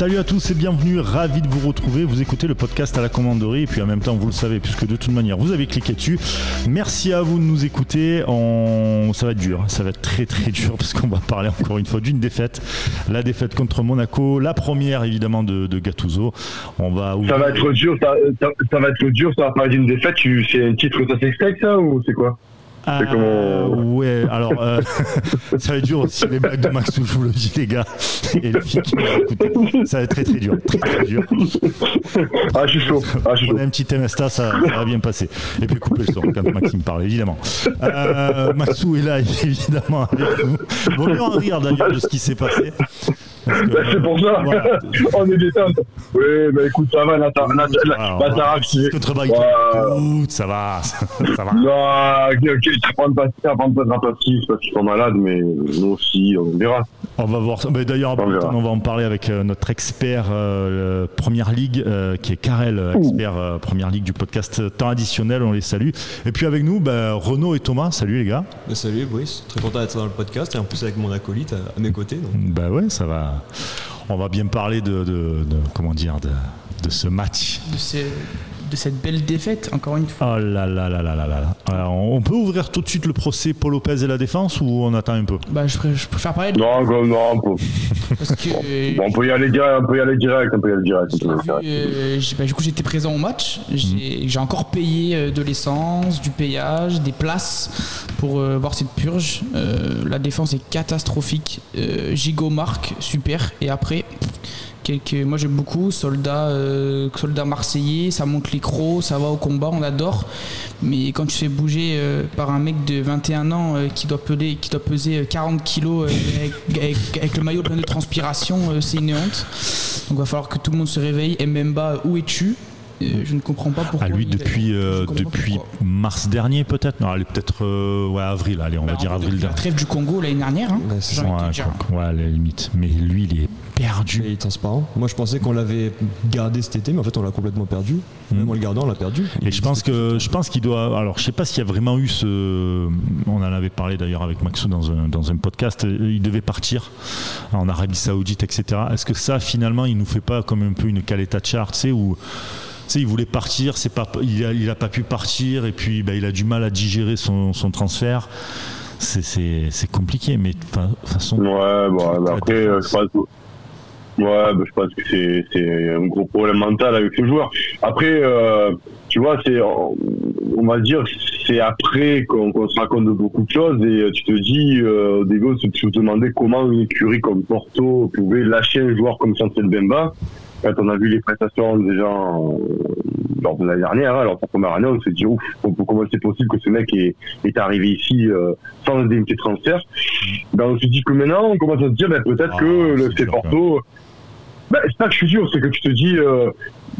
Salut à tous et bienvenue, ravi de vous retrouver. Vous écoutez le podcast à la commanderie et puis en même temps vous le savez puisque de toute manière vous avez cliqué dessus. Merci à vous de nous écouter. On... Ça va être dur, ça va être très très dur parce qu'on va parler encore une fois d'une défaite. La défaite contre Monaco, la première évidemment de, de Gattuso. On va Ça va être dur, ça, ça- ça va être dur, ça va parler d'une défaite. C'est un titre que ça s'explique ça ou c'est quoi? Ah, comment- Ouais, alors euh, ça va être dur aussi les blagues de Maxou, je vous le dis les gars. Et les filles qui écouter. Ça va être très très dur, très très dur. Ah, je suis chaud. Ah, je suis chaud. On a un petit Temesta, ça, ça va bien passer. Et puis couper le son quand Maxime parle, évidemment. Euh, Maxou est là, évidemment, avec nous. Vaut mieux en rire d'ailleurs de ce qui s'est passé. Bah, c'est pour ça. voilà. On est détente. Oui, bah écoute, ça va, va- raccès. contre Brighton. Ouais. Écoute, ça va, ça va. Non, ok, ok, tu prends pas de passif parce qu'ils sont malades, mais nous aussi, on verra. On va voir D'ailleurs, On on va en parler avec euh, notre expert euh, Première Ligue, euh, qui est Karel, expert euh, Première Ligue du podcast Temps Additionnel. On les salue. Et puis avec nous, bah, Renaud et Thomas. Salut les gars. Bah, salut Brice, très content d'être dans le podcast et en plus avec mon acolyte à, à mes côtés. Donc. Bah ouais, ça va. On va bien parler de, de- de- comment dire, de, de ce match. de, de cette belle défaite, encore une fois. Oh là là là là là là là. Alors, on peut ouvrir tout de suite le procès Paul Lopez et la défense ou on attend un peu? Bah, je, je préfère parler de Non, non, non, on peut, parce que euh, bon, on peut y aller direct, on peut y aller direct, on peut y aller direct. euh, bah, du coup, j'étais présent au match. J'ai j'ai encore payé euh, de l'essence, du payage, des places pour euh, voir cette purge. Euh, la défense est catastrophique. Euh, Gigot marque, super. Et après, quelques, moi j'aime beaucoup. Soldats, euh, marseillais, ça monte les crocs, ça va au combat, on adore. Mais quand tu fais bouger euh, par un mec de 21 ans euh, qui, doit peser, qui doit peser euh, 40 kilos avec, le maillot plein de transpiration, c'est une honte. Donc il va falloir que tout le monde se réveille. Mbemba, où es-tu? Je ne comprends pas pourquoi. À lui il est depuis, euh, depuis mars dernier peut-être Non, allez, peut-être euh, ouais, avril, allez, on va Bah, dire avril la dernier. trêve du Congo l'année dernière. Hein, Ouais, Ouais, dire. quoi, ouais, à la limite. Mais lui, il est perdu. Mais il est transparent. Moi je pensais qu'on l'avait gardé cet été, mais en fait on l'a complètement perdu. Même en le gardant, on l'a perdu. Et je pense que je pense qu'il doit. Alors, je sais pas s'il y a vraiment eu ce. On en avait parlé d'ailleurs avec Maxou dans un, dans un podcast. euh, Il devait partir en Arabie Saoudite, etc. Est-ce que ça, finalement, il nous fait pas comme un peu une caleta chart, tu sais, où. Tu sais, il voulait partir, c'est pas, il a, il a pas pu partir, et puis bah, il a du mal à digérer son, son transfert. C'est- compliqué, mais de toute façon. Ouais, bon, bah, après, euh, je pense ouais, bah, je pense que c'est, c'est un gros problème mental avec ce joueur. Après, euh, tu vois, c'est, on, va dire, c'est après qu'on, se raconte de beaucoup de choses et euh, tu te dis, euh, au début, tu te demandais comment une écurie comme Porto pouvait lâcher un joueur comme Sanchez Bemba. Quand on a vu les prestations déjà en- lors de l'année dernière, hein, lors de sa première année, on s'est dit, ouf, comment c'est possible que ce mec est, est arrivé ici euh, sans indemnité de transfert? Ben, on se dit que maintenant, on commence à se dire ben, peut-être Ah, que le Porto. Ben, c'est pas que je suis dur, c'est que tu te dis, euh,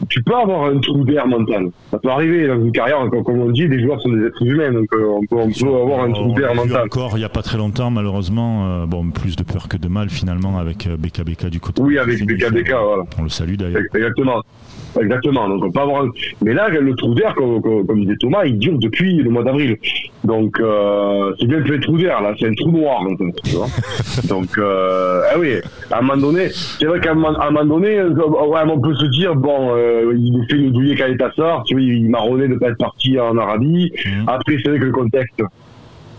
tu peux avoir un trou d'air mental. Ça peut arriver dans une carrière, comme, on dit, les joueurs sont des êtres humains, donc euh, on peut, on peut avoir un trou d'air mental. encore il n'y a pas très longtemps, malheureusement. euh, bon, plus de peur que de mal, finalement, avec euh, BKBK du côté. Oui, avec. BKBK, voilà. On le salue d'ailleurs. Exactement. Exactement. Donc on peut avoir. un- Mais là, le trou d'air, comme, comme, comme disait Thomas, il dure depuis le mois d'avril. Donc euh, c'est bien que le trou d'air là, c'est un trou noir. tu vois. Donc euh, ah oui, à un moment donné, c'est vrai qu'à un, moment- donné, ouais, on peut se dire bon, euh, il nous fait nous douiller quand il sort. Tu vois, il marronnait de pas être parti en Arabie. Mhm. Après, c'est vrai que le contexte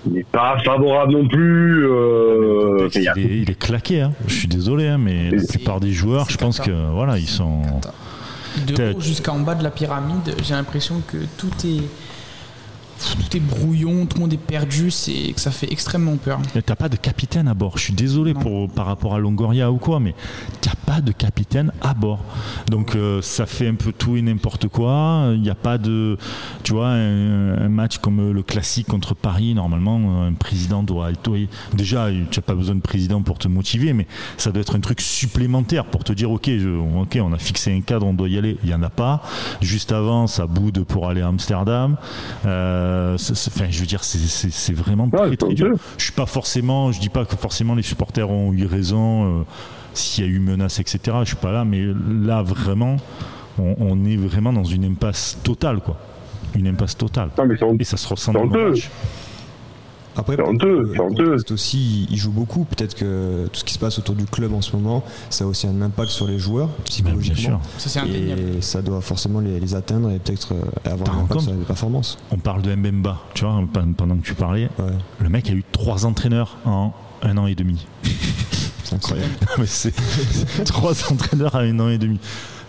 n'est pas favorable non plus. Euh, Contexte, il est, il est claqué, hein. je suis désolé, hein, mais la plupart des joueurs, je pense que voilà, ils sont. De haut jusqu'en bas de la pyramide, j'ai l'impression que tout est tout est brouillon, tout le monde est perdu, c'est que ça fait extrêmement peur. Et T'as pas de capitaine à bord. Je suis désolé Non. pour, par rapport à Longoria ou quoi, mais t'as pas de capitaine à bord. Donc euh, ça fait un peu tout et n'importe quoi. Il n'y a pas de, tu vois, un, un match comme le classique contre Paris. Normalement, un président doit être doit- déjà. Tu n'as pas besoin de président pour te motiver, mais ça doit être un truc supplémentaire pour te dire, ok, je- ok, on a fixé un cadre, on doit y aller. Il y en a pas. Juste avant, ça boude pour aller à Amsterdam. Euh, enfin, je veux dire, c'est- vraiment très dur. Je suis pas forcément, je dis pas que forcément les supporters ont eu raison, euh, s'il y a eu menace, etc. Je suis pas là, mais là vraiment, on, on est vraiment dans une impasse totale, quoi. Une impasse totale. Non, mais. Et ça se ressent dans le match. Après, C'est honteux, c'est le honteux. contexte aussi, il joue beaucoup. Peut-être que tout ce qui se passe autour du club en ce moment, ça a aussi un impact sur les joueurs Bah, bien psychologiquement. sûr. Ça, c'est. Et ça doit forcément les, les atteindre et peut-être euh, avoir un impact sur les performances. On parle de Mbemba, tu vois, pendant que tu parlais. Ouais, Le mec a eu trois entraîneurs en un an et demi. c'est incroyable. Mais c'est c'est trois entraîneurs à un an et demi.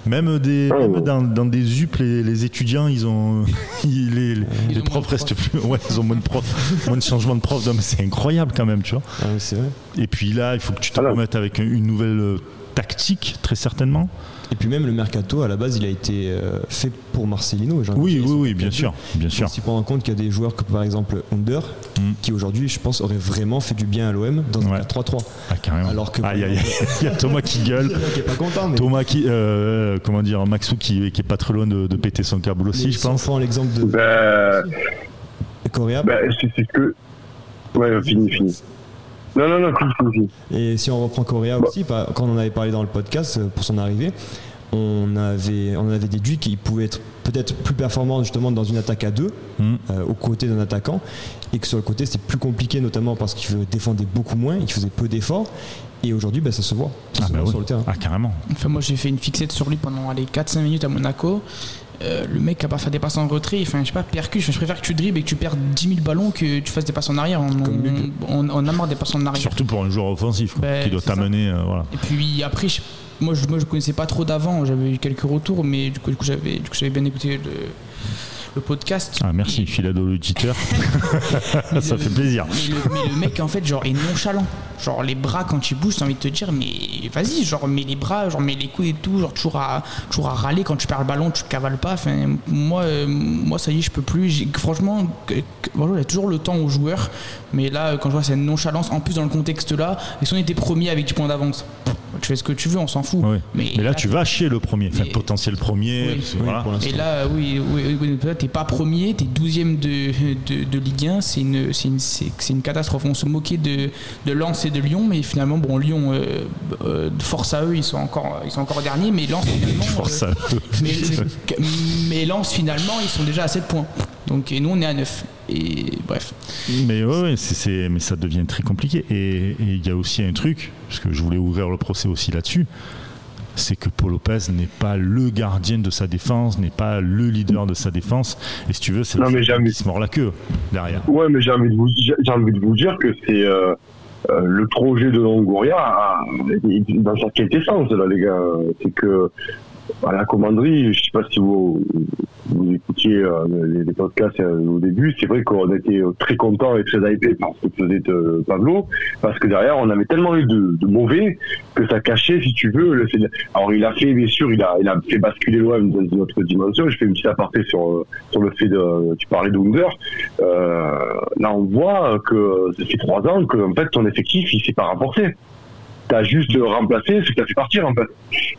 Même, des, Oh. même dans, dans des UP, les, les étudiants, ils ont. ils- les, les- Ils les ont profs restent plus. Ouais, ils ont moins de profs, moins de changement de profs. C'est incroyable quand même, tu vois. Ah oui, c'est vrai. Et puis là, il faut que tu te Alors. remettes avec une nouvelle tactique, très certainement. Et puis même le mercato, à la base, il a été euh, fait pour Marcelino. Oui, oui, oui, bien sûr, bien Il sûr. aussi prendre en compte qu'il y a des joueurs comme par exemple Under, Mm. qui aujourd'hui, je pense, auraient vraiment fait du bien à l'OM dans un Ouais. 4-3-3. Ah, carrément. Alors que- Aïe, aïe, aïe. Il y a Thomas qui gueule. qui est pas content, mais. Thomas qui. euh, comment dire, Maxou qui, qui est pas très loin de, de péter son câble aussi, mais je si on pense. prend l'exemple de de Correa. c'est c'est ce que. Ouais, fini, fini. Non, non, non, fini, fini. Et si on reprend Correa aussi, par- quand on en avait parlé dans le podcast euh, pour son arrivée, on avait, on avait déduit qu'il pouvait être peut-être plus performant justement dans une attaque à deux, Mm. euh, aux côtés d'un attaquant, et que sur le côté c'était plus compliqué notamment parce qu'il défendait beaucoup moins, il faisait peu d'efforts, et aujourd'hui ben, ça se voit, ça Ah, se bah voit oui. sur le terrain. Ah, carrément. Enfin, moi, j'ai fait une fixette sur lui pendant les 4-5 minutes à Monaco. Euh, le mec a pas fait des passes en retrait, enfin, je sais pas, percute. Je préfère que tu dribbles et que tu perds 10 000 ballons que tu fasses des passes en arrière. On, on, on a marre des passes en arrière. Surtout pour un joueur offensif quoi, Ben, qui doit t'amener. euh, voilà. Et puis après, je- moi, je, moi, je connaissais pas trop d'avant. J'avais eu quelques retours, mais du coup, du coup, j'avais, du coup, j'avais bien écouté le, le podcast. Ah, merci, Et- fidèle auditeur. mais Ça le- fait plaisir. Mais le, mais le mec, en fait, genre, est nonchalant. Genre, les bras, quand il bouge, j'ai envie de te dire, mais vas-y, genre, mets les bras, genre, mets les coups et tout, genre, toujours à, toujours à râler quand tu perds le ballon, tu cavales pas. Enfin, moi, euh, moi, ça y est, je peux plus. Franchement, il y a toujours le temps aux joueurs. Mais là, quand je vois cette nonchalance, en plus, dans le contexte là, et si on était premier avec 10 points d'avance, tu fais ce que tu veux, on s'en fout. Mais, là, tu vas chier le premier, enfin, potentiel premier. Oui. Et là, oui, oui, oui, oui, t'es pas premier, t'es 12ème de, de, de Ligue 1, c'est une, c'est une, une catastrophe. On se moquait de, de Lens et de Lyon, mais finalement, bon, Lyon, euh, euh, force à eux, ils sont encore, ils sont encore derniers, mais Lens, finalement. Force euh, à eux. mais, mais Lens, finalement, ils sont déjà à 7 points. Donc, et nous, on est à 9. Et bref. Mais ouais, ouais, c'est, c'est- mais ça devient très compliqué. Et il y a aussi un truc, parce que je voulais ouvrir le procès aussi là-dessus, c'est que Paul Lopez n'est pas le gardien de sa défense, n'est pas le leader de sa défense. Et si tu veux, c'est le mais jamais. qui se mord la queue derrière. Ouais, mais j'ai envie envie de vous dire que c'est euh, euh, le projet de Longoria a- dans sa quintessence, là, les gars. C'est que à la commanderie, je sais pas si vous, vous écoutiez euh, les, podcasts euh, au début, c'est vrai qu'on était très content et très hypé par ce que faisait euh, Pablo, parce que derrière, on avait tellement eu de, mauvais que ça cachait, si tu veux, Alors, il a fait, bien sûr, il a, il a fait basculer l'OM dans une autre dimension. Je fais une petite aparté sur, sur le fait de, tu parlais d'Under. Euh, là, on voit que ça fait trois ans que, en fait, ton effectif, il s'est pas renforcé. T'as juste remplacé ce que t'as fait partir, en fait.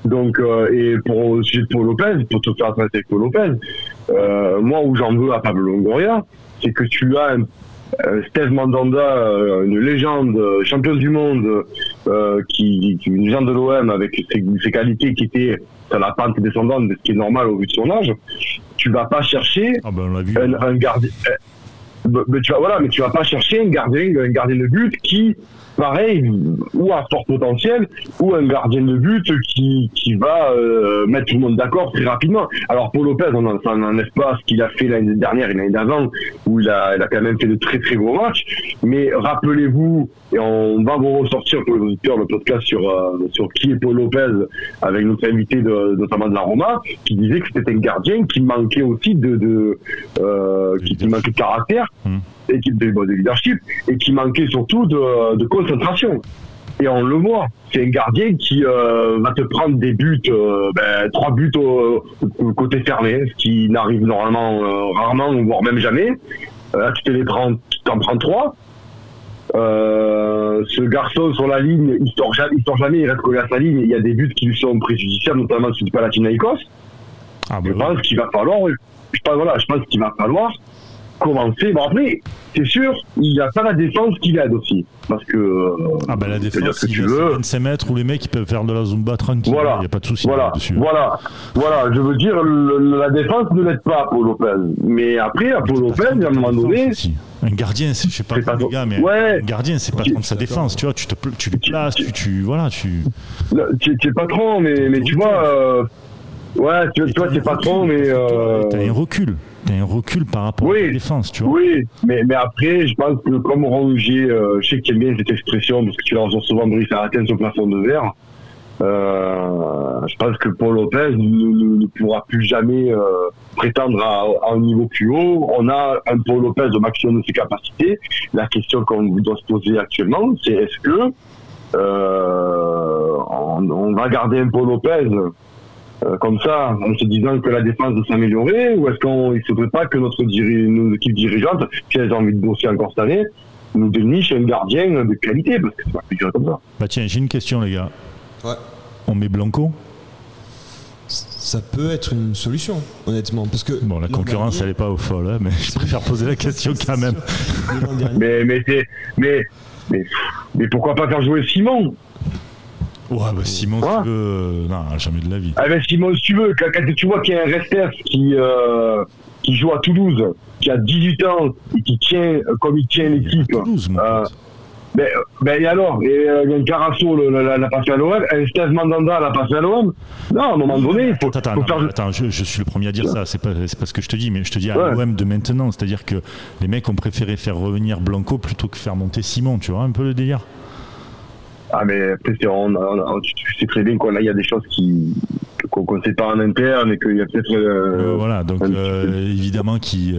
Donc, et pour Paul Lopez, pour te faire traiter avec Lopez, euh, moi, où j'en veux à Pablo Longoria, c'est que tu as un, euh, Steve Mandanda, euh, une légende, champion du monde, euh, qui, qui une légende de l'OM avec ses, ses qualités qui étaient sur la pente descendante, ce qui est normal au vu de son âge. Tu vas pas chercher Ah ben l'a vu. un, un gardien. mais tu vas, voilà, mais tu vas pas chercher un gardien, un gardien de but qui, pareil, ou à fort potentiel, ou un gardien de but qui, qui va euh, mettre tout le monde d'accord très rapidement. Alors pour Lopez, on n'enlève pas ce qu'il a fait l'année dernière et l'année d'avant, où il a, il a quand même fait de très très gros matchs. Mais rappelez-vous, et on va vous ressortir pour les auditeurs le podcast sur, euh, sur qui est Paul Lopez, avec notre invité de, notamment de la Roma, qui disait que c'était un gardien qui manquait aussi de, de euh, qui, qui manquait de caractère Hmm. et qui, de, de leadership et qui manquait surtout de, de concentration. Et on le voit, c'est un gardien qui euh, va te prendre des buts, euh, ben, trois buts au, au côté fermé, ce qui n'arrive normalement euh, rarement, voire même jamais. Là, tu te les prends, tu t'en prends trois. Euh, ce garçon sur la ligne, il sort jamais, il sort jamais, il reste collé à sa ligne. Il y a des buts qui lui sont préjudiciables, notamment celui de Palatinaios. Ah Je pense qu'il va falloir, je pense, voilà, je pense qu'il va falloir commencer. Bon après, c'est sûr, il n'y a pas la défense qui l'aide aussi. Parce que. euh, Ah bah la défense, que il tu veux. 25 mètres où les mecs ils peuvent faire de la zumba tranquille, il Voilà. n'y a pas de souci Voilà, dessus. voilà, voilà. Je veux dire, le- la défense ne l'aide pas à Paul Lopez. Mais après, à Paul Lopez, à un moment donné, Aussi. Un gardien, c'est- je sais pas, C'est pas les gars, mais Ouais. un gardien, c'est pas contre sa défense, tu vois, tu te tu les places, tu, tu voilà, tu. là, tu tu es patron, mais, mais tu vois, euh, ouais, tu, tu vois, tu es patron, mais. euh, T'as un recul, t'as un recul par rapport Oui. à la défense, tu vois. Oui, mais, mais après, je pense que comme Rongier, euh, je sais que tu aimes bien cette expression, parce que tu la souvent, Brice, à atteindre son plafond de verre. Euh, je pense que Paul Lopez ne, ne- ne pourra plus jamais euh, prétendre à, à un niveau plus haut. On a un Paul Lopez au maximum de ses capacités. La question qu'on doit se poser actuellement, c'est est-ce que euh, on, on va garder un Paul Lopez euh, comme ça, en se disant que la défense doit s'améliorer, ou est-ce qu'on ne faudrait pas que notre diri- nos équipes dirigeantes, si elles ont envie de bosser encore cette année, nous dénichent un gardien de qualité, parce que ça va plus durer comme ça. Bah tiens, j'ai une question, les gars. Ouais. On met Blanco? Ça peut être une solution, honnêtement. Parce que Bon, la concurrence, elle dernier- est pas au folle, hein, mais je préfère poser la question quand même. Mais, mais, mais, mais pourquoi pas faire jouer Simon? Ouais, bah Simon, Ouais. tu veux. euh, Non, jamais de la vie. Ah ben Simon, si tu veux, quand, quand tu vois qu'il y a un Restef qui, euh, qui joue à Toulouse, qui a 18 ans et qui tient comme il tient l'équipe, Toulouse, mon euh. Ben, ben et alors Et euh, il y a un Carasso la, passé à l'OM, un Steve Mandanda l'a passé à l'OM. Non, à un moment donné, il faut, Attends, attends, faut non, faire. mais attends, je, je suis le premier à dire ça, c'est pas, c'est pas ce que je te dis, mais je te dis à Ouais. l'OM de maintenant, c'est-à-dire que les mecs ont préféré faire revenir Blanco plutôt que faire monter Simon, tu vois un peu le délire? Ah mais après, c'est- on, on- on- tu, tu sais très bien qu'il y a des choses qui qu'on ne sait pas en interne et qu'il y a peut-être. euh, Euh, voilà, donc euh, évidemment qui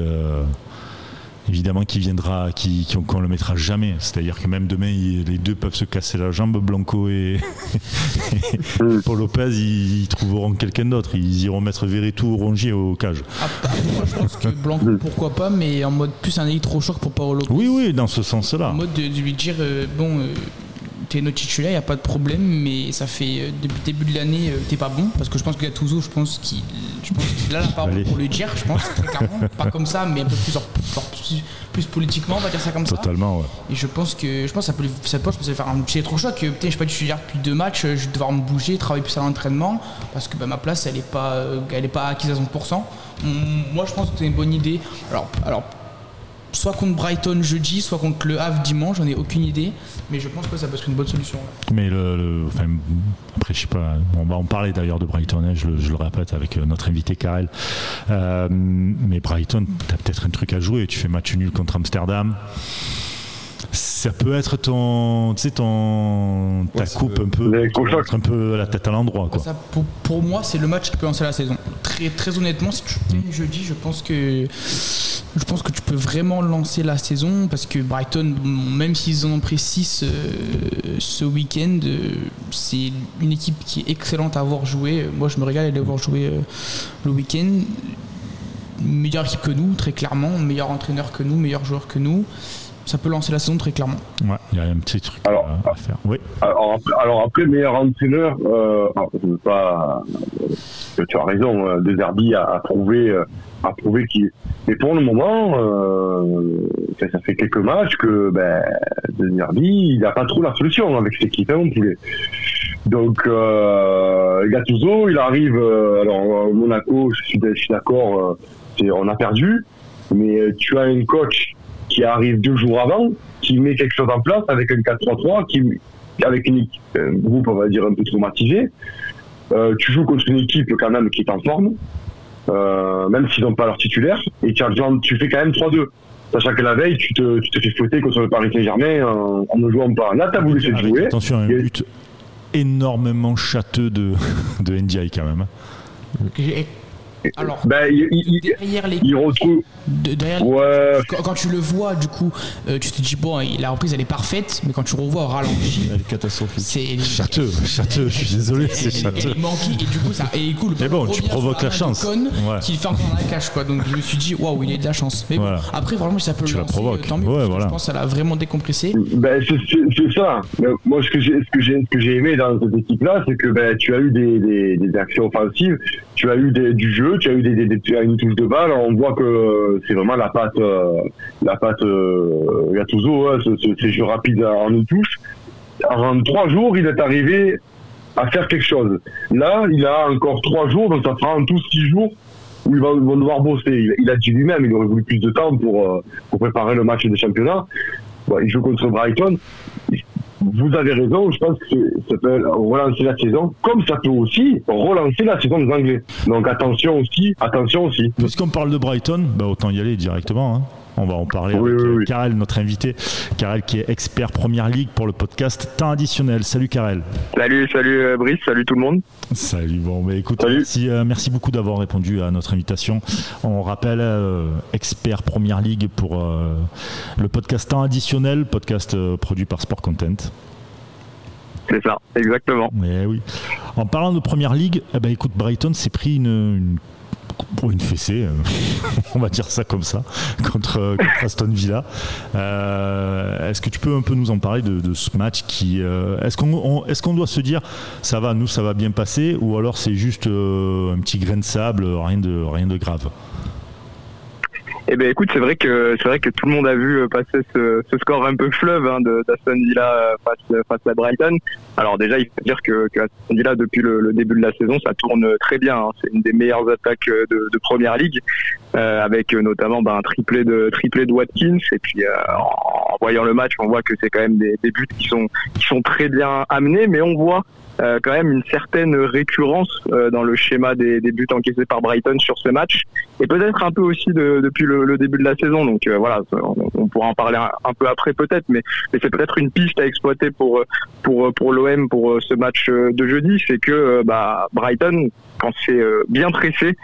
évidemment qui viendra, qui qui- qu'on le mettra jamais. C'est-à-dire que même demain, il- les deux peuvent se casser la jambe, Blanco et, et Paul Lopez, ils, ils trouveront quelqu'un d'autre. Ils iront mettre Verretou ou Rongier au cage. Ah, bah, moi, je pense que Blanco, pourquoi pas, mais en mode plus un électrochoc pour Paolo. Oui, oui, dans ce sens-là. En mode de, de lui dire euh, bon, euh, t'es notre titulaire, y a pas de problème, mais ça fait euh, depuis le début de l'année, euh, t'es pas bon. Parce que je pense que Gattuso, je pense qu'il a la parole Allez. pour le dire, je pense, très clairement. pas comme ça, mais un peu plus, plus, plus politiquement, on va dire ça comme ça. Totalement, ouais. Et je pense que je pense que ça peut, lui- ça peut, je pense, faire un petit électrochoc. que, Putain, je suis pas titulaire depuis deux matchs, euh, je vais devoir me bouger, travailler plus à l'entraînement parce que bah, ma place elle est pas, elle est pas acquise à 100%. Hum, Moi, je pense que c'est une bonne idée. Alors, alors soit contre Brighton jeudi, soit contre le Havre dimanche, j'en ai aucune idée, mais je pense que ça peut être une bonne solution. Mais le, le- enfin, après, je sais pas, on va en parler d'ailleurs de Brighton, hein, je, le- je le répète avec euh, notre invité Karel. Euh, mais Brighton, tu as peut-être un truc à jouer. Tu fais match nul contre Amsterdam. Ça peut être ton, tu sais, ton, ta Ouais, coupe un peu, un peu la tête à l'endroit, quoi. Ça, pour, pour moi, c'est le match qui peut lancer la saison. Très, très honnêtement, si tu gagnes jeudi, je pense que je pense que tu peux vraiment lancer la saison parce que Brighton, même s'ils en ont pris 6 ce week-end, euh, c'est une équipe qui est excellente à voir jouer. Moi, je me régale à les voir jouer euh, le week-end. Meilleure équipe que nous, très clairement. Meilleur entraîneur que nous, meilleur joueur que nous. Ça peut lancer la saison très clairement. Ouais, il y a un petit truc Alors, à, à faire. Oui. Alors après, alors après, meilleur entraîneur, euh, alors, je veux pas. euh, Tu as raison, euh, De Zerbi a, a prouvé, a prouvé qu'il. Mais pour le moment, euh, ça, fait quelques matchs que ben, De Zerbi, il n'a pas trop la solution avec cette équipe, hein, poulet. Donc, euh, Gattuso, il arrive. euh, alors, euh, Monaco, je suis, d'accord, on a perdu, mais tu as un coach qui arrive deux jours avant, qui met quelque chose en place avec un 4-3-3, qui, avec une un groupe, on va dire, un peu traumatisé. Tu joues contre une équipe quand même qui est en forme, euh, même s'ils n'ont pas leur titulaire, et tu, as- tu fais quand même 3-2. Sachant que la veille, tu te, tu te fais fouetter contre le Paris Saint-Germain en, en ne jouant pas. Là, tu as voulu se Avec, jouer. attention, un Et- but énormément châteux de, de NDI quand même. Et- Alors, Ben, il, derrière les il retrouve. de- derrière les- Ouais, quand, quand tu le vois, du coup, euh, tu te dis bon, la reprise elle est parfaite, mais quand tu revois au ralenti, Elle est catastrophique. c'est Châteux, châteux, je suis désolé, c'est elle, châteux. est manquée et du coup ça et cool. Mais bon, tu provoques la chance. Ouais. Qu'il fait encore dans la cache quoi. Donc je me suis dit waouh, il a de la chance. Mais bon, Voilà. après vraiment ça peut Tu le la provoques. euh, tant mieux, Ouais, voilà. Je pense qu'elle a vraiment décompressé. Ben, c'est ça. Moi, ce que j'ai, ce que j'ai, ce que j'ai aimé dans cette équipe-là, c'est que ben, tu as eu des, des, des actions offensives, tu as eu des- du jeu, tu as eu des, des, une touche de balle, on voit que c'est vraiment la patte, la patte Gattuso, hein, ces jeux rapides en une touche. En trois jours, il est arrivé à faire quelque chose. Là, il a encore trois jours, donc ça fera en tout six jours où ils vont, devoir bosser. Il, a dit lui-même, il aurait voulu plus de temps pour, préparer le match des championnats. il joue contre Brighton vous avez raison, je pense que ça peut relancer la saison, comme ça peut aussi relancer la saison des Anglais. Donc attention aussi, attention aussi. Puisqu'on parle de Brighton, bah autant y aller directement. Hein. On va en parler avec euh, Karel, notre invité. Karel qui est expert Première Ligue pour le podcast Temps additionnel. Salut Karel. Salut, salut euh, Brice, salut tout le monde. Salut, bon, mais écoute, merci, euh, merci, beaucoup d'avoir répondu à notre invitation. On rappelle, expert Première Ligue pour le podcast Temps additionnel, podcast produit par Sport Content. C'est ça, exactement. Mais oui. En parlant de Première Ligue, eh ben, écoute, Brighton s'est pris une, une pour une fessée, euh, on va dire ça comme ça, contre, Aston Villa. Euh, est-ce que tu peux un peu nous en parler de, ce match qui euh, Est-ce qu'on est qu'on doit se dire ça va, nous ça va bien passer, ou alors c'est juste un petit grain de sable, rien de, rien de grave? Eh ben écoute, c'est vrai que c'est vrai que tout le monde a vu euh, passer ce, score un peu fleuve hein, d'Aston Villa euh, face, face à Brighton. Alors déjà, il faut dire que, Aston Villa depuis le, début de la saison, ça tourne très bien. Hein. C'est une des meilleures attaques euh, de, de première ligue, euh, avec notamment ben, un triplé de triplé de Watkins. Et puis en, voyant le match, on voit que c'est quand même des, des buts qui sont qui sont très bien amenés, mais on voit euh, quand même une certaine récurrence euh, dans le schéma des, des, buts encaissés par Brighton sur ce match. Et peut-être un peu aussi de, depuis le, le, début de la saison. Donc euh, voilà, on, pourra en parler un, peu après peut-être, mais, mais c'est peut-être une piste à exploiter pour pour pour l'OM pour ce match de jeudi, c'est que bah, Brighton quand c'est bien pressé,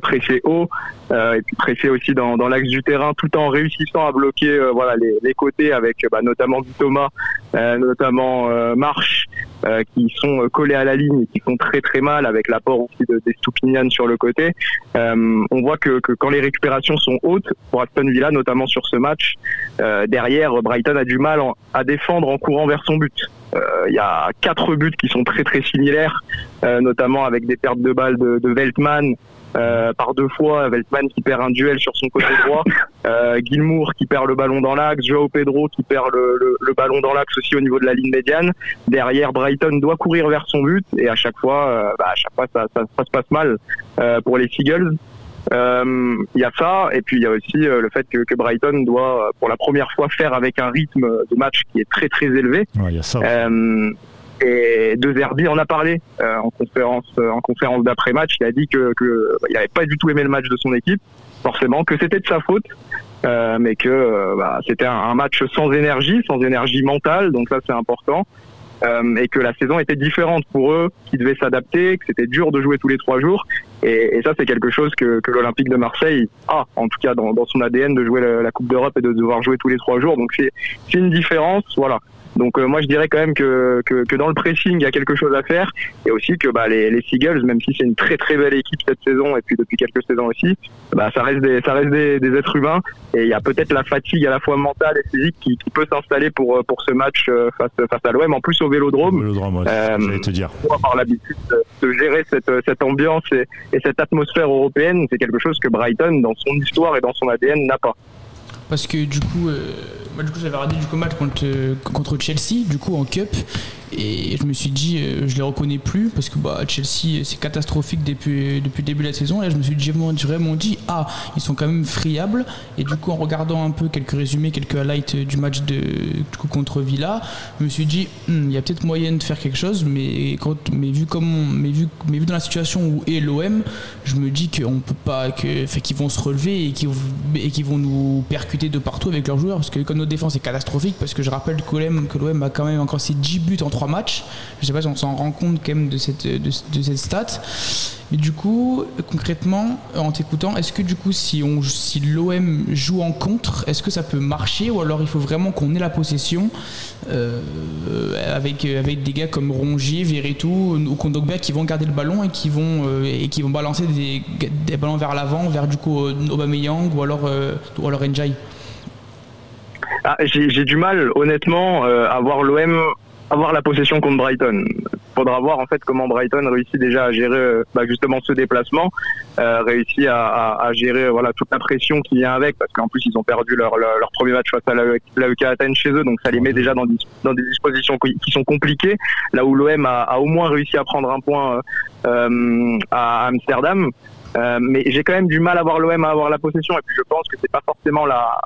pressé haut, euh, et pressé aussi dans, dans l'axe du terrain, tout en réussissant à bloquer euh, voilà les, les, côtés avec bah, notamment Thomas, euh, notamment Marche, qui sont collés à la ligne et qui font très très mal avec l'apport aussi de, des Stupinian sur le côté. on voit que, que, quand les récupérations sont hautes pour Aston Villa, notamment sur ce match, derrière Brighton a du mal à défendre en courant vers son but. Il y a quatre buts qui sont très très similaires, notamment avec des pertes de balles de, de Veltman, euh, par deux fois, Veltman qui perd un duel sur son côté droit, euh, Gilmour qui perd le ballon dans l'axe, Joao Pedro qui perd le, le, le ballon dans l'axe aussi au niveau de la ligne médiane. Derrière, Brighton doit courir vers son but et à chaque fois, euh, bah, à chaque fois ça, ça, ça, se passe mal euh, pour les Seagulls. Il y a ça et puis il y a aussi le fait que, que, Brighton doit pour la première fois faire avec un rythme de match qui est très très élevé. Ouais, y a ça. Et De Zerbi en a parlé euh, en conférence, euh, en conférence d'après match. Il a dit que, que il n'avait pas du tout aimé le match de son équipe, forcément, que c'était de sa faute, euh, mais que euh, bah, c'était un, match sans énergie, sans énergie mentale. Donc ça, c'est important. Euh, et que la saison était différente pour eux, qu'ils devaient s'adapter, que c'était dur de jouer tous les trois jours. Et, et ça, c'est quelque chose que, que l'Olympique de Marseille a, en tout cas dans, dans son ADN, de jouer la, la Coupe d'Europe et de devoir jouer tous les trois jours. Donc c'est une différence, voilà. Donc euh, moi je dirais quand même que, que, que, dans le pressing il y a quelque chose à faire et aussi que bah, les, les Seagulls, même si c'est une très très belle équipe cette saison et puis depuis quelques saisons aussi, bah, ça reste des ça reste des, des êtres humains et il y a peut-être la fatigue à la fois mentale et physique qui, qui peut s'installer pour euh, pour ce match euh, face face à l'OM en plus au Vélodrome. Au Vélodrome, ouais, euh, te dire. Pour avoir l'habitude de, gérer cette cette ambiance et, et cette atmosphère européenne, c'est quelque chose que Brighton dans son histoire et dans son ADN n'a pas parce que du coup, euh, moi du coup j'avais regardé du coup match contre, contre Chelsea, du coup en Cup, et je me suis dit, euh, je les reconnais plus parce que bah, Chelsea, c'est catastrophique depuis, depuis le début de la saison. Et je me suis vraiment dit, ah, ils sont quand même friables. Et du coup, en regardant un peu quelques résumés, quelques highlights du match de, contre Villa, je me suis dit, hmm, il y a peut-être moyen de faire quelque chose. Mais, quand, mais, vu comme mais, vu, mais vu dans la situation où est l'OM, je me dis qu'on peut pas, que, qu'ils vont se relever et qu'ils, et vont nous percuter de partout avec leurs joueurs. Parce que comme notre défense est catastrophique, parce que je rappelle que l'OM, que l'OM a quand même encore ses 10 buts en 3 matchs. Je sais pas si on s'en rend compte quand même de cette, de, cette stat. Mais du coup, concrètement, en t'écoutant, est-ce que du coup, si, on, si l'OM joue en contre, est-ce que ça peut marcher ou alors il faut vraiment qu'on ait la possession euh, avec, avec des gars comme Rongier, Verretou ou Kondogbia qui vont garder le ballon et qui vont, euh, et qui vont balancer des, des ballons vers l'avant, vers du coup Aubameyang ou alors, euh, ou alors Njai ah, J'ai du mal, honnêtement, à voir l'OM avoir la possession contre Brighton. faudra voir en fait comment Brighton réussit déjà à gérer bah, justement ce déplacement, réussit à, à, à, gérer voilà toute la pression qui vient avec, parce qu'en plus ils ont perdu leur, leur, premier match face à l'AEK Athènes chez eux, donc ça les met déjà dans, dans des dispositions qui sont compliquées. Là où l'OM a, a, au moins réussi à prendre un point à Amsterdam. Euh, mais j'ai quand même du mal à voir l'OM à avoir la possession et puis je pense que c'est pas forcément la,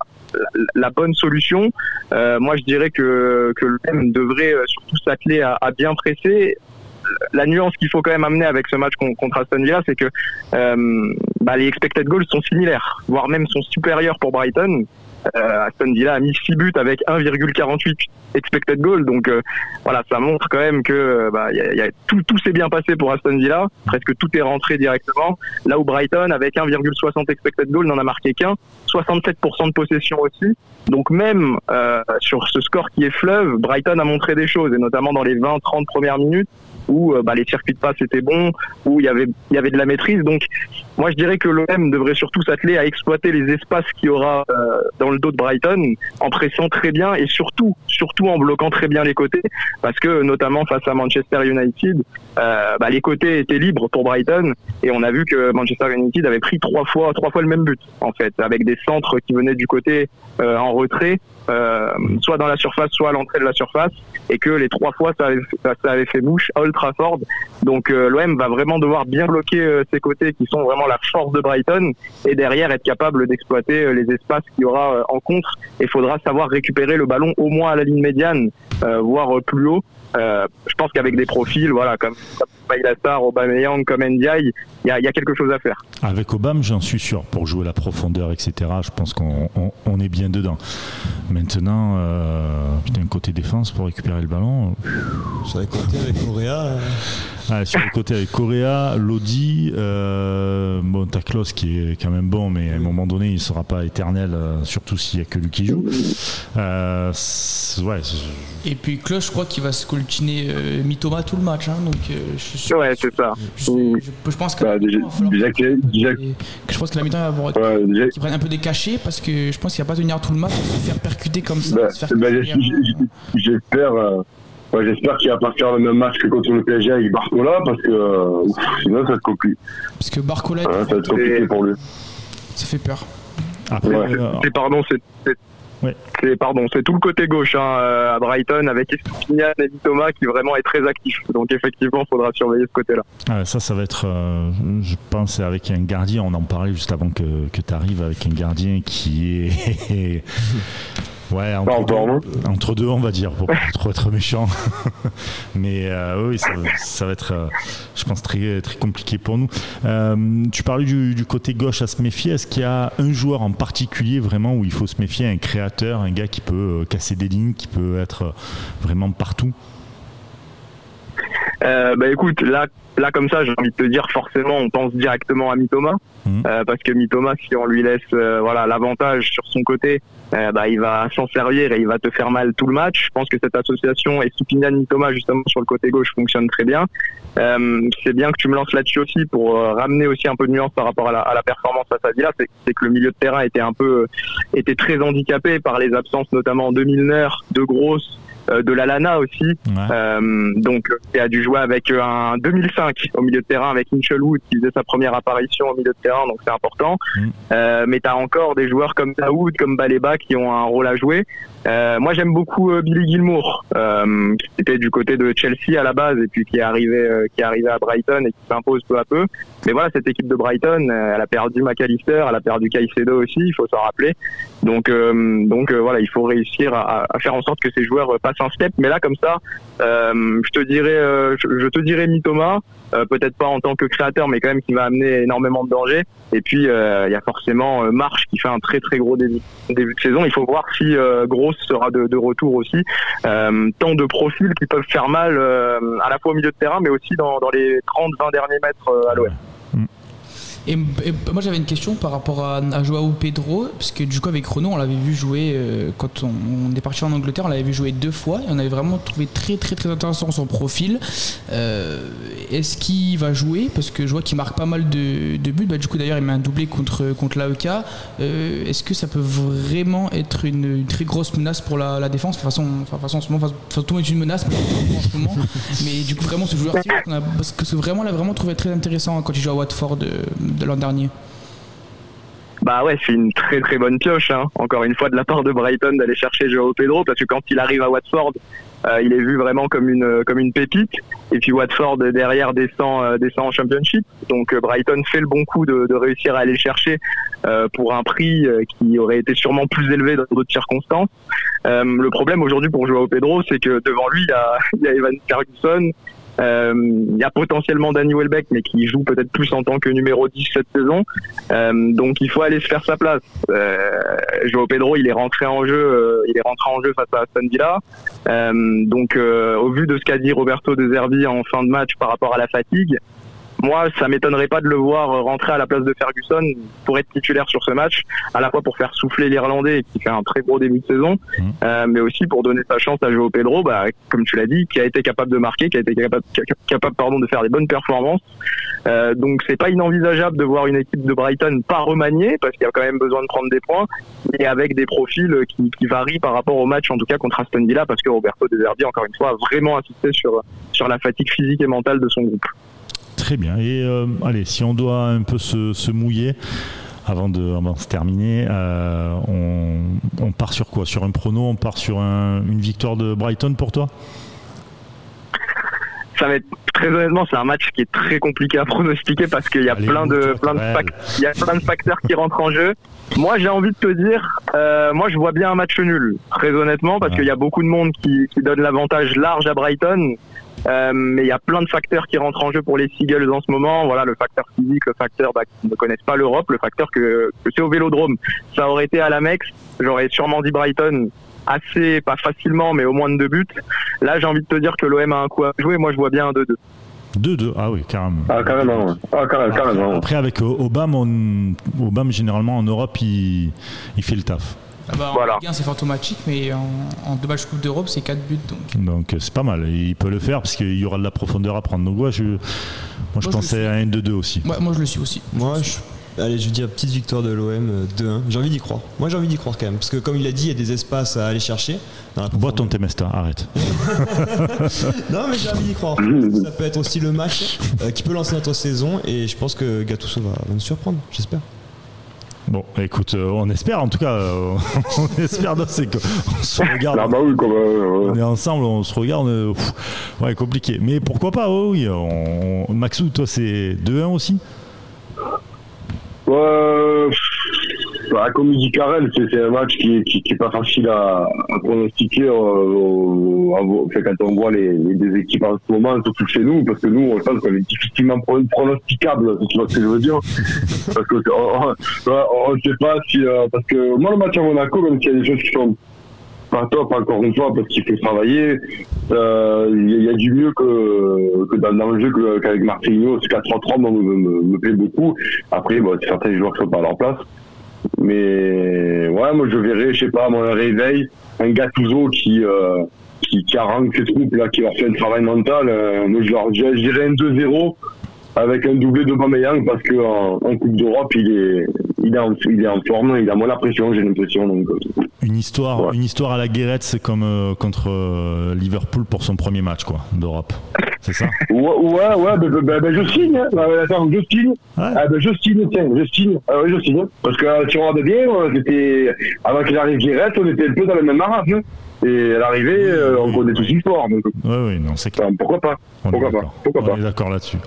la, bonne solution. Euh, moi, je dirais que, que l'OM devrait euh, surtout s'atteler à, bien presser. La nuance qu'il faut quand même amener avec ce match contre Aston Villa, c'est que euh, bah, les expected goals sont similaires, voire même sont supérieurs pour Brighton. Euh, Aston Villa a mis 6 buts avec 1,48 expected goal. Donc euh, voilà, ça montre quand même que euh, bah, y a, y a, tout, tout s'est bien passé pour Aston Villa. Presque tout est rentré directement. Là où Brighton, avec 1,60 expected goal, n'en a marqué qu'un. 67% de possession aussi. Donc même euh, sur ce score qui est fleuve, Brighton a montré des choses, et notamment dans les 20-30 premières minutes où euh, bah, les circuits de passe étaient bons, où il y avait il y avait de la maîtrise. Donc moi je dirais que l'OM devrait surtout s'atteler à exploiter les espaces qu'il y aura euh, dans le dos de Brighton en pressant très bien et surtout surtout en bloquant très bien les côtés parce que notamment face à Manchester United, euh, bah, les côtés étaient libres pour Brighton et on a vu que Manchester United avait pris trois fois trois fois le même but en fait avec des centres qui venaient du côté euh, en retrait, euh, soit dans la surface, soit à l'entrée de la surface, et que les trois fois ça avait, ça, avait fait bouche à Old Trafford. Donc euh, l'OM va vraiment devoir bien bloquer ses côtés qui sont vraiment la force de Brighton, et derrière être capable d'exploiter les espaces qu'il y aura en contre. Il faudra savoir récupérer le ballon au moins à la ligne médiane, voire plus haut. Euh, je pense qu'avec des profils, voilà, comme, comme Baylassar, Aubameyang, comme Ndiaye, il y a, y a, quelque chose à faire. Avec Obama, j'en suis sûr, pour jouer la profondeur, etc. Je pense qu'on on, on est bien dedans. Maintenant, euh, côté défense pour récupérer le ballon. Ah, sur le côté avec Correa, Lodi, euh, bon, Taklos qui est quand même bon, mais à un moment donné, il ne sera pas éternel, euh, surtout s'il n'y a que lui qui joue. Euh, ouais, et puis Kloch, je crois qu'il va se coltiner euh, Mitoma tout le match. Hein, donc, euh, je suis, ouais, c'est ça. Je, je, je, pense que bah, déjà, déjà je pense que la mi-temps va avoir ouais, déjà... qu'ils prennent un peu des cachets parce que je pense qu'il va pas tenir tout le match, se faire percuter comme ça. Bah, bah, J'espère. Euh... Ouais, J'espère qu'il va pas faire le même match que contre le PSG avec Barcola parce que euh, sinon ça être compliqué. Parce que Barcola, ouais, ça va être compliqué pour lui. Ça fait peur. Après, ouais. euh... pardon, c'est Ouais. C'est pardon, c'est tout le côté gauche hein, à Brighton avec Estupinian et Thomas qui vraiment est très actif. Donc effectivement, il faudra surveiller ce côté-là. Ah, ça, ça va être, euh, je pense, avec un gardien. On en parlait juste avant que, que tu arrives avec un gardien qui est Ouais, entre, deux, entre, deux, on va dire, pour pas trop être méchant. Mais euh, oui, ça, ça, va être, euh, je pense, très, très compliqué pour nous. Euh, tu parlais du, du, côté gauche à se méfier. Est-ce qu'il y a un joueur en particulier vraiment où il faut se méfier, un créateur, un gars qui peut casser des lignes, qui peut être vraiment partout? Euh, bah écoute, là, là comme ça, j'ai envie de te dire forcément, on pense directement à Mitoma, mmh. euh, parce que Mitoma, si on lui laisse euh, voilà l'avantage sur son côté, euh, bah il va s'en servir et il va te faire mal tout le match. Je pense que cette association et Stupinian Mitoma justement sur le côté gauche fonctionne très bien. Euh, c'est bien que tu me lances là-dessus aussi pour ramener aussi un peu de nuance par rapport à la, à la performance à Villa, c'est que le milieu de terrain était un peu était très handicapé par les absences notamment en 2009 de grosses euh, de la Lana aussi, ouais. euh, donc qui a dû jouer avec un 2005 au milieu de terrain avec Mitchell Wood qui faisait sa première apparition au milieu de terrain, donc c'est important. Mm. Euh, mais tu as encore des joueurs comme Daoud, comme Baleba qui ont un rôle à jouer. Euh, moi, j'aime beaucoup euh, Billy Gilmour, euh, qui était du côté de Chelsea à la base et puis qui est arrivé, euh, qui est arrivé à Brighton et qui s'impose peu à peu. Mais voilà, cette équipe de Brighton, elle a perdu McAllister, elle a perdu Caicedo aussi, il faut s'en rappeler. Donc, donc voilà, il faut réussir à, faire en sorte que ces joueurs passent un step. Mais là, comme ça, je te dirais, je, te dirais Mitoma. peut-être pas en tant que créateur, mais quand même qui va amener énormément de danger. Et puis il euh, y a forcément Marche qui fait un très très gros début, début de saison. Il faut voir si euh, Grosse sera de, retour aussi. Euh, tant de profils qui peuvent faire mal à la fois au milieu de terrain, mais aussi dans, dans les 30-20 derniers mètres à l'ouest. Et, moi j'avais une question par rapport à, à, Joao Pedro, parce que du coup avec Renault on l'avait vu jouer euh, quand on, est parti en Angleterre, on l'avait vu jouer deux fois et on avait vraiment trouvé très très très intéressant son profil. Euh, est-ce qu'il va jouer? Parce que je vois qu'il marque pas mal de, buts, bah, du coup d'ailleurs il met un doublé contre, contre l'AEK. Euh, est-ce que ça peut vraiment être une, très grosse menace pour la, défense? De toute façon, enfin, en ce moment, tout le monde est une menace en ce moment. mais du coup vraiment ce joueur parce que vraiment l'a vraiment trouvé très intéressant quand il joue à Watford de l'an dernier. Bah ouais, c'est une très très bonne pioche, hein. encore une fois de la part de Brighton d'aller chercher Joao Pedro, parce que quand il arrive à Watford, euh, il est vu vraiment comme une comme une pépite. Et puis Watford derrière descend euh, descend en Championship. Donc euh, Brighton fait le bon coup de, réussir à aller chercher pour un prix qui aurait été sûrement plus élevé dans d'autres circonstances. le problème aujourd'hui pour Joao Pedro, c'est que devant lui il y a, il y a Evan Ferguson, euh, il y a potentiellement Danny Welbeck, mais qui joue peut-être plus en tant que numéro 10 cette saison. Euh, donc il faut aller se faire sa place. Euh, Joao Pedro, il est rentré en jeu, euh, il est rentré en jeu face à Aston Villa. donc au vu de ce qu'a dit Roberto De Zerbi en fin de match par rapport à la fatigue, moi, ça m'étonnerait pas de le voir rentrer à la place de Ferguson pour être titulaire sur ce match, à la fois pour faire souffler l'Irlandais qui fait un très gros début de saison, mmh. euh, mais aussi pour donner sa chance à Joao Pedro, bah, comme tu l'as dit, qui a été capable de marquer, qui a été capable, capable pardon, de faire des bonnes performances. Euh, donc c'est pas inenvisageable de voir une équipe de Brighton pas remaniée parce qu'il y a quand même besoin de prendre des points et avec des profils qui, qui varient par rapport au match en tout cas contre Aston Villa parce que Roberto De Zerbi encore une fois a vraiment insisté sur sur la fatigue physique et mentale de son groupe. Très bien. Et euh, allez, si on doit un peu se, mouiller avant de, avant de, se terminer, euh, on, part sur quoi? Sur un prono On part sur une victoire de Brighton pour toi? Ça va être très honnêtement, c'est un match qui est très compliqué à pronostiquer parce qu'il y a plein de plein de, il y a plein de facteurs qui rentrent en jeu. Moi, j'ai envie de te dire, euh, moi, je vois bien un match nul, très honnêtement, parce qu'il y a beaucoup de monde qui, qui donne l'avantage large à Brighton. Euh, mais il y a plein de facteurs qui rentrent en jeu pour les Seagulls en ce moment. Voilà, le facteur physique, le facteur bah, qui ne connaissent pas l'Europe, le facteur que, que c'est au Vélodrome. Ça aurait été à la Mex, j'aurais sûrement dit Brighton assez, pas facilement, mais au moins de deux buts. Là, j'ai envie de te dire que l'OM a un coup à jouer. Moi, je vois bien un 2-2. 2-2, ah oui, carrément. Ah, carrément, ah, carrément. Après, avec Obama, Obama, généralement en Europe, il, il fait le taf. Ah bah, voilà. En c'est fantomatique, mais en, en deux matchs Coupe d'Europe, c'est 4 buts. Donc, donc c'est pas mal. Il peut le faire parce qu'il y aura de la profondeur à prendre. Donc, moi, je, moi, je pensais à un 2-2 aussi. moi, je le suis aussi. Moi, je, allez, je veux dire petite victoire de l'OM 2-1. Euh, j'ai envie d'y croire. Moi, j'ai envie d'y croire quand même. Parce que, comme il a dit, il y a des espaces à aller chercher. Bois ton Temesta, arrête. non, mais j'ai envie d'y croire. Ça peut être aussi le match euh, qui peut lancer notre saison. Et je pense que Gattuso va nous surprendre, j'espère. Bon, écoute, euh, on espère en tout cas, euh, on espère, c'est qu'on se regarde. Bah oui, comme, On est ensemble, on se regarde. Euh, ouais, compliqué. Mais pourquoi pas, oh oui. Maxou, toi, c'est 2-1 aussi? Ouais. Bah, comme dit Karel, c'est un match qui, qui, qui, est pas facile à, à pronostiquer euh, quand on voit les, équipes en ce moment, surtout chez nous, parce que nous, on pense qu'on est difficilement pronosticable, tu vois ce que je veux dire? parce que on, ne sait pas si... Euh, parce que moi, le match à Monaco, même s'il y a des choses qui sont pas top encore une fois parce qu'il fait travailler. Euh, il y, a du mieux que, que dans, dans, le jeu qu'avec Martinho. Ce 4-3-3 me, me, me, plaît beaucoup. Après, certains joueurs sont pas à leur place. Mais ouais, moi je verrais, je sais pas, mon réveil, un Gattuso qui, euh, qui, qui arrange ces troupes là, qui leur fait un travail mental. Euh, moi je leur je dirais un 2-0 avec un doublé de Bameyang parce qu'en en, Coupe d'Europe, il est, il, est en, il est en forme, il a moins la pression, j'ai l'impression. Donc, euh, une histoire, une histoire à la guérette, c'est comme euh, contre Liverpool pour son premier match quoi d'Europe. C'est ça Ouais, ouais, ouais ben, ben, ben, je signe. Hein. Attends, je signe. Ouais. Ah, ben, je signe, tiens, je signe. Ah, ouais, je signe. Parce que si on regarde bien, c'était avant qu'il arrive Guérette, on était un peu dans le même marasme. Hein. Et à l'arrivée, euh, on connaît tous l'histoire. Oui, oui, non, c'est clair. pourquoi pas On Pourquoi pas Pourquoi On est d'accord là-dessus.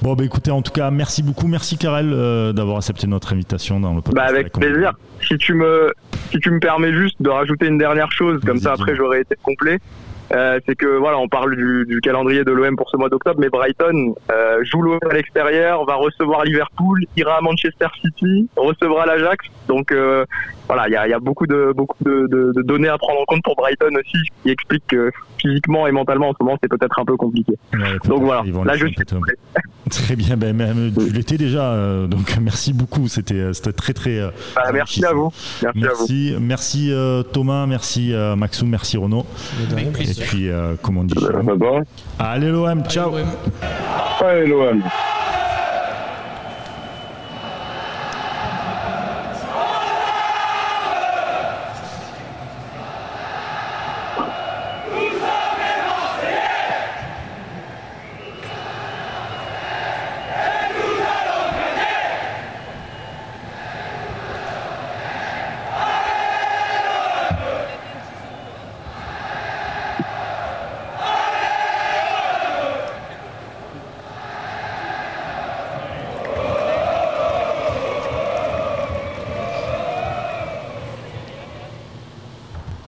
Bon, bah écoutez, en tout cas, merci beaucoup. Merci, Karel, euh, d'avoir accepté notre invitation dans le podcast. Bah, avec plaisir. Si tu, me, si tu me permets juste de rajouter une dernière chose, comme ça après j'aurais été complet. Euh, c'est que voilà, on parle du, du calendrier de l'OM pour ce mois d'octobre, mais Brighton euh, joue l'OM à l'extérieur, va recevoir Liverpool, ira à Manchester City, recevra l'Ajax. Donc euh, voilà, il y a, y a, beaucoup de beaucoup de, de, de, données à prendre en compte pour Brighton aussi, ce qui explique que physiquement et mentalement en ce moment c'est peut-être un peu compliqué. Donc voilà, là je. Très bien, ben, même, tu l'étais déjà, euh, donc merci beaucoup. C'était euh, très très. Bah, merci, à vous. merci, merci à vous. Merci, merci Thomas, merci Maxou, merci Renaud. Et puis, euh, comment on dit Allez l'OM, ciao. Allez l'OM